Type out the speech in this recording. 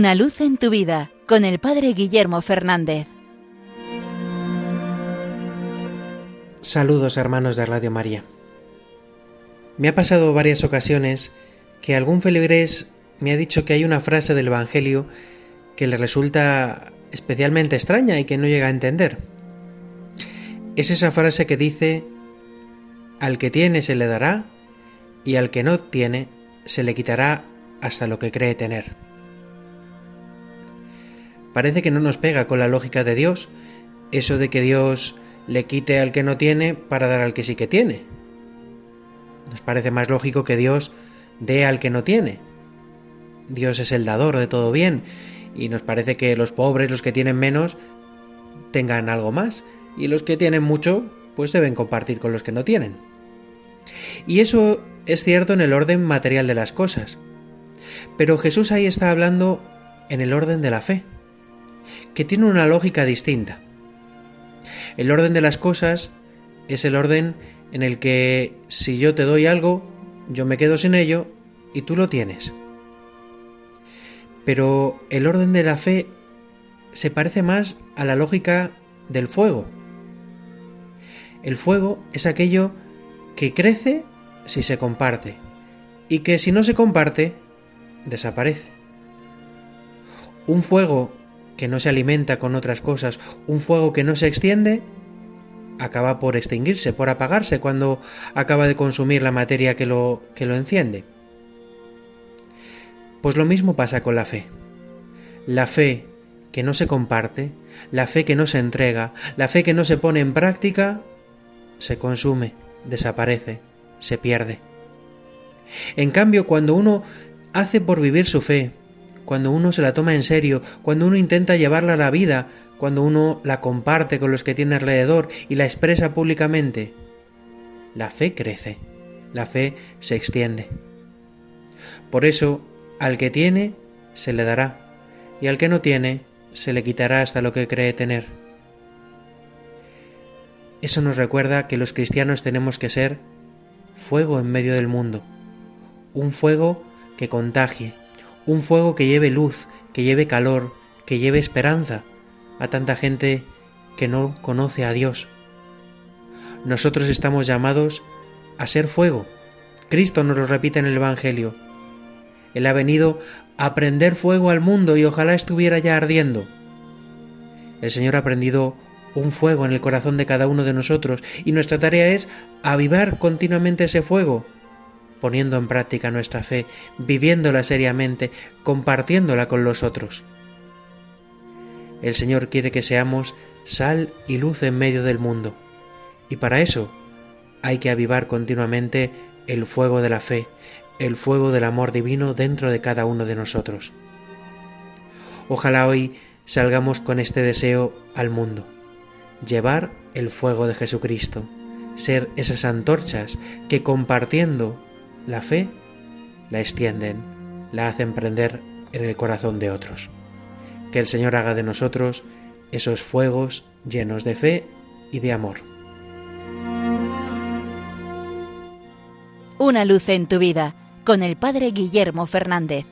Una luz en tu vida con el Padre Guillermo Fernández. Saludos hermanos de Radio María. Me ha pasado varias ocasiones que algún feligrés me ha dicho que hay una frase del Evangelio que le resulta especialmente extraña y que no llega a entender. Es esa frase que dice, al que tiene se le dará y al que no tiene se le quitará hasta lo que cree tener. Parece que no nos pega con la lógica de Dios, eso de que Dios le quite al que no tiene para dar al que sí que tiene. Nos parece más lógico que Dios dé al que no tiene. Dios es el dador de todo bien y nos parece que los pobres, los que tienen menos, tengan algo más y los que tienen mucho, pues deben compartir con los que no tienen. Y eso es cierto en el orden material de las cosas. Pero Jesús ahí está hablando en el orden de la fe, que tiene una lógica distinta. El orden de las cosas es el orden en el que si yo te doy algo, yo me quedo sin ello y tú lo tienes. Pero el orden de la fe se parece más a la lógica del fuego. El fuego es aquello que crece si se comparte y que si no se comparte, desaparece. Un fuego que no se alimenta con otras cosas, un fuego que no se extiende, acaba por extinguirse, por apagarse cuando acaba de consumir la materia que lo, que lo enciende. Pues lo mismo pasa con la fe. La fe que no se comparte, la fe que no se entrega, la fe que no se pone en práctica, se consume, desaparece, se pierde. En cambio, cuando uno hace por vivir su fe, cuando uno se la toma en serio, cuando uno intenta llevarla a la vida, cuando uno la comparte con los que tiene alrededor y la expresa públicamente, la fe crece, la fe se extiende. Por eso, al que tiene, se le dará, y al que no tiene, se le quitará hasta lo que cree tener. Eso nos recuerda que los cristianos tenemos que ser fuego en medio del mundo, un fuego que contagie, un fuego que lleve luz, que lleve calor, que lleve esperanza a tanta gente que no conoce a Dios. Nosotros estamos llamados a ser fuego. Cristo nos lo repite en el Evangelio. Él ha venido a prender fuego al mundo y ojalá estuviera ya ardiendo. El Señor ha prendido un fuego en el corazón de cada uno de nosotros y nuestra tarea es avivar continuamente ese fuego poniendo en práctica nuestra fe, viviéndola seriamente, compartiéndola con los otros. El Señor quiere que seamos sal y luz en medio del mundo, y para eso hay que avivar continuamente el fuego de la fe, el fuego del amor divino dentro de cada uno de nosotros. Ojalá hoy salgamos con este deseo al mundo, llevar el fuego de Jesucristo, ser esas antorchas que compartiendo la fe la extienden, la hacen prender en el corazón de otros. Que el Señor haga de nosotros esos fuegos llenos de fe y de amor. Una luz en tu vida con el Padre Guillermo Fernández.